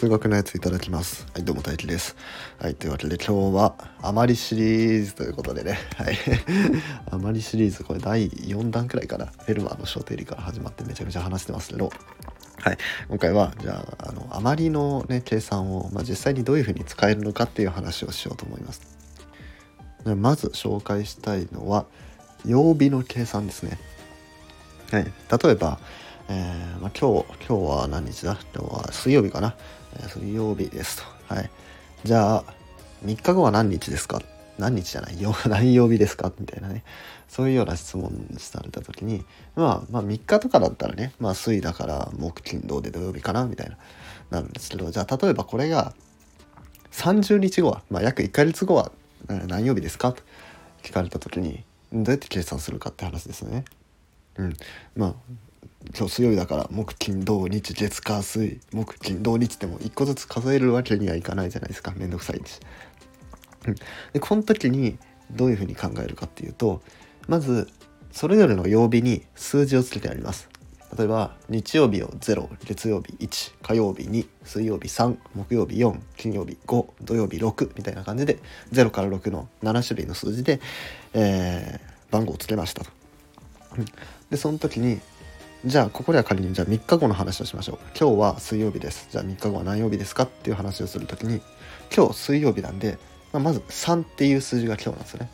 数学のやついただきます。はい、どうも大輝です。はい、というわけで今日は、あまりシリーズということでね、はい。あまりシリーズ、これ第4弾くらいかな。フェルマーの小定理から始まってめちゃくちゃ話してますけど、はい、今回は、じゃあ、あの、あまりのね、計算を、まあ、実際にどういうふうに使えるのかっていう話をしようと思います。でまず紹介したいのは、曜日の計算ですね。はい、例えば、えーまあ、今日今日は何日だ？今日は水曜日かな、えー水曜日です。とはい。じゃあ3日後は何日ですか？何日じゃない？よ 何曜日ですか？みたいなね。そういうような質問された時にまあまあ3日とかだったらねまあ水だから木金土で土曜日かな？みたいななるんですけどじゃあ例えばこれが30日後は、まあ、約1ヶ月後は何曜日ですか？と聞かれた時にどうやって計算するかって話ですね。うん、まあ今日水曜日だから木金土日月火水木金土日でも一個ずつ数えるわけにはいかないじゃないですかめんどくさいし。うん、でこの時にどういうふうに考えるかっていうとまずそれぞれの曜日に数字をつけてあります。例えば日曜日を0月曜日1火曜日2水曜日3木曜日4金曜日5土曜日6みたいな感じで0から6の7種類の数字で、えー番号をつけましたと。でその時にじゃあここでは仮にじゃあ3日後の話をしましょう。今日は水曜日です。じゃあ3日後は何曜日ですかっていう話をする時に今日水曜日なんで、まあ、まず3っていう数字が今日なんですよね、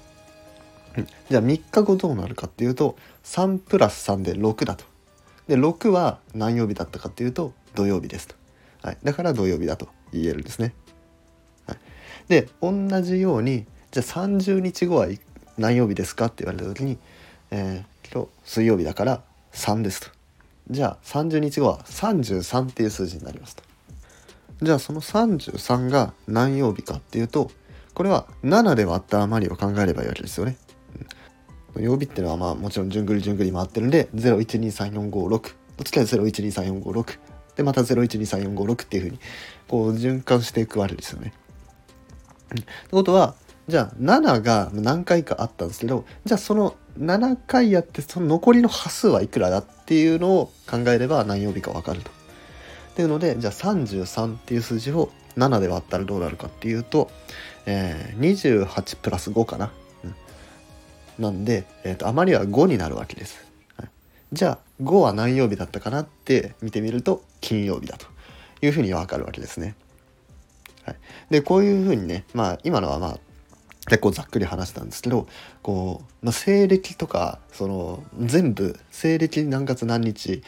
じゃあ3日後どうなるかっていうと3プラス3で6だと。で6は何曜日だったかっていうと土曜日ですと、はい、だから土曜日だと言えるんですね、はい、で同じようにじゃあ30日後は何曜日ですかって言われた時に、えー今日水曜日だから3ですと。じゃあ30日後は33っていう数字になりますと。じゃあその33が何曜日かっていうとこれは7で割った余りを考えればいいわけですよね、うん。曜日っていうのはまあもちろん順繰り順繰り回ってるんで012345の次は012345でまた0123456っていうふうにこう循環していくわけですよね。ってことはじゃあ7が何回かあったんですけどじゃあその7回やってその残りの端数はいくらだっていうのを考えれば何曜日か分かると。っていうのでじゃあ33っていう数字を7で割ったらどうなるかっていうと、えー28プラス5かな。うんなんで、えーと余りは5になるわけです。じゃあ5は何曜日だったかなって見てみると金曜日だというふうに分かるわけですね。はい、でこういうふうにねまあ今のはまあ結構ざっくり話したんですけどこう、まあ、西暦とかその全部西暦何月何日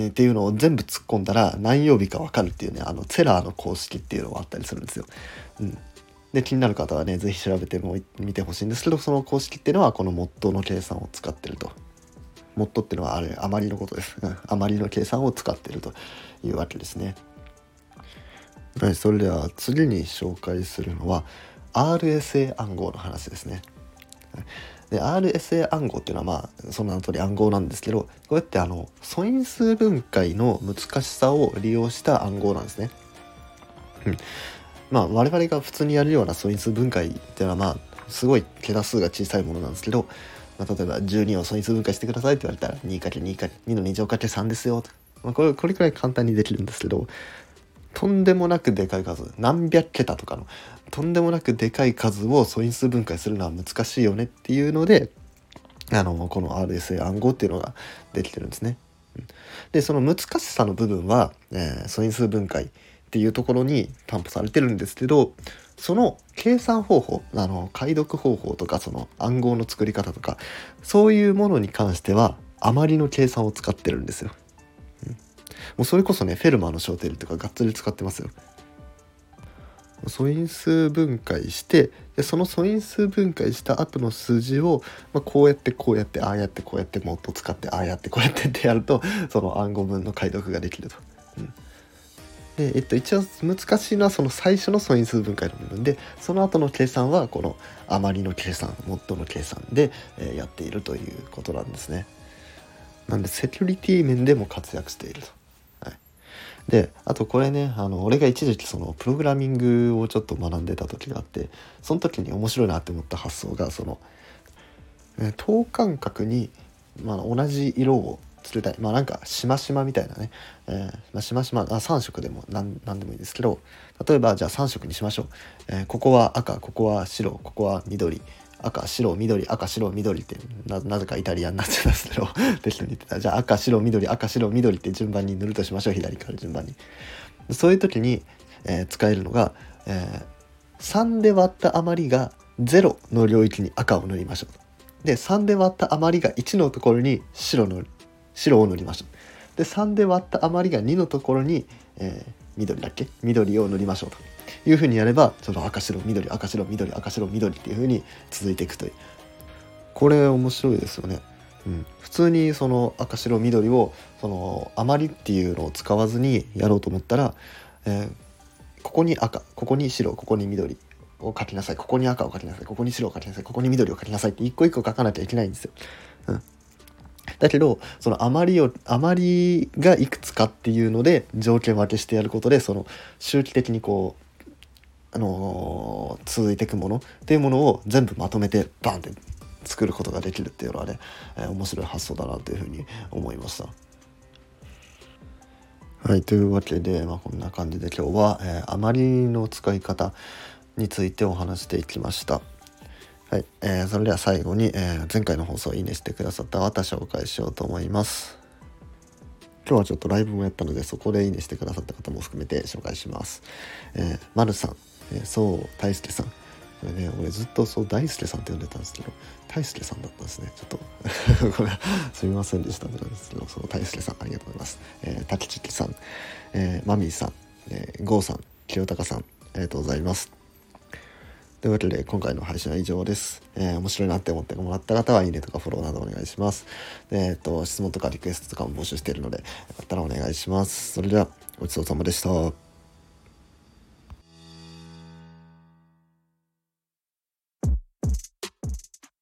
っていうのを全部突っ込んだら何曜日か分かるっていうねあのツェラーの公式っていうのがあったりするんですよ。うん、で気になる方はね是非調べても見てほしいんですけどその公式っていうのはこのモットーの計算を使ってると。モットーっていうのはあれ余りのことです。余りの計算を使ってるというわけですね。はい、それでは次に紹介するのは RSA 暗号の話ですね。で RSA 暗号っていうのはまあその名の通り暗号なんですけどこうやってあの素因数分解の難しさを利用した暗号なんですね。うん、まあ我々が普通にやるような素因数分解っていうのはまあすごい桁数が小さいものなんですけど、まあ、例えば12を素因数分解してくださいって言われたら 2×2 2の2乗 ×3 ですよと、まあ、これこれくらい簡単にできるんですけどとんでもなくでかい数何百桁とかのとんでもなくでかい数を素因数分解するのは難しいよねっていうのであのこの RSA 暗号っていうのができてるんですね。でその難しさの部分は、えー素因数分解っていうところに担保されてるんですけどその計算方法あの解読方法とかその暗号の作り方とかそういうものに関しては余りの計算を使ってるんですよ。もうそれこそねフェルマーの小定理とかがっつり使ってますよ。素因数分解してでその素因数分解した後の数字を、まあ、こうやってこうやってああやってこうやってもっと使ってああやってこうやってってやるとその暗号文の解読ができると。うんで、えっと、一応難しいのはその最初の素因数分解の部分でその後の計算はこの余りの計算モッドの計算で、えーやっているということなんですね。なんでセキュリティ面でも活躍していると。であとこれねあの俺が一時期そのプログラミングをちょっと学んでた時があってその時に面白いなって思った発想がその、等間隔に、まあ、同じ色を作りたいまあなんかしましまみたいなね、えま、しましま3色でも何何でもいいですけど例えばじゃあ3色にしましょう、えーここは赤ここは白ここは緑。赤白緑赤白緑ってなぜかイタリアになっちゃいますけど 適当に言ってた。じゃあ赤白緑赤白緑って順番に塗るとしましょう。左から順番に。そういう時に、えー使えるのが、えー3で割った余りが0の領域に赤を塗りましょうで3で割った余りが1のところに白の白を塗りましょう。で3で割った余りが2のところに、えー緑だっけ？緑を塗りましょうと。いうふうにやればその赤白緑赤白緑赤白緑っていうふうに続いていくという。これ面白いですよね。うん、普通にその赤白緑をその余りっていうのを使わずにやろうと思ったら、えーここに赤ここに白ここに緑を書きなさい。ここに赤を書きなさい。ここに白を書きなさい。ここに緑を書きなさいって一個一個書かなきゃいけないんですよ。うん。だけどその余りを余りがいくつかっていうので条件分けしてやることでその周期的にこうあのー続いていくものっていうものを全部まとめてバンって作ることができるっていうのはね、えー面白い発想だなというふうに思いました。はいというわけで、まあ、こんな感じで今日は、えー余りの使い方についてお話していきました。はい、えーそれでは最後に、えー前回の放送をいいねしてくださった方紹介しようと思います。今日はちょっとライブもやったのでそこでいいねしてくださった方も含めて紹介します。えー、まるさん、えー、そう大輔さん。これね、俺ずっとそう大輔さんって呼んでたんですけど、大輔さんだったんですね。ちょっと これすみませんでしたってなんですけど、その大輔さんありがとうございます。えー、滝地さん、えー、マミーさん、えー、ゴーさん、清高さん、ありがとうございます。というわけで今回の配信は以上です。えー面白いなって思ってもらった方はいいねとかフォローなどお願いします。でえっ、と質問とかリクエストとかも募集しているのでよかったらお願いします。それではごちそうさまでした。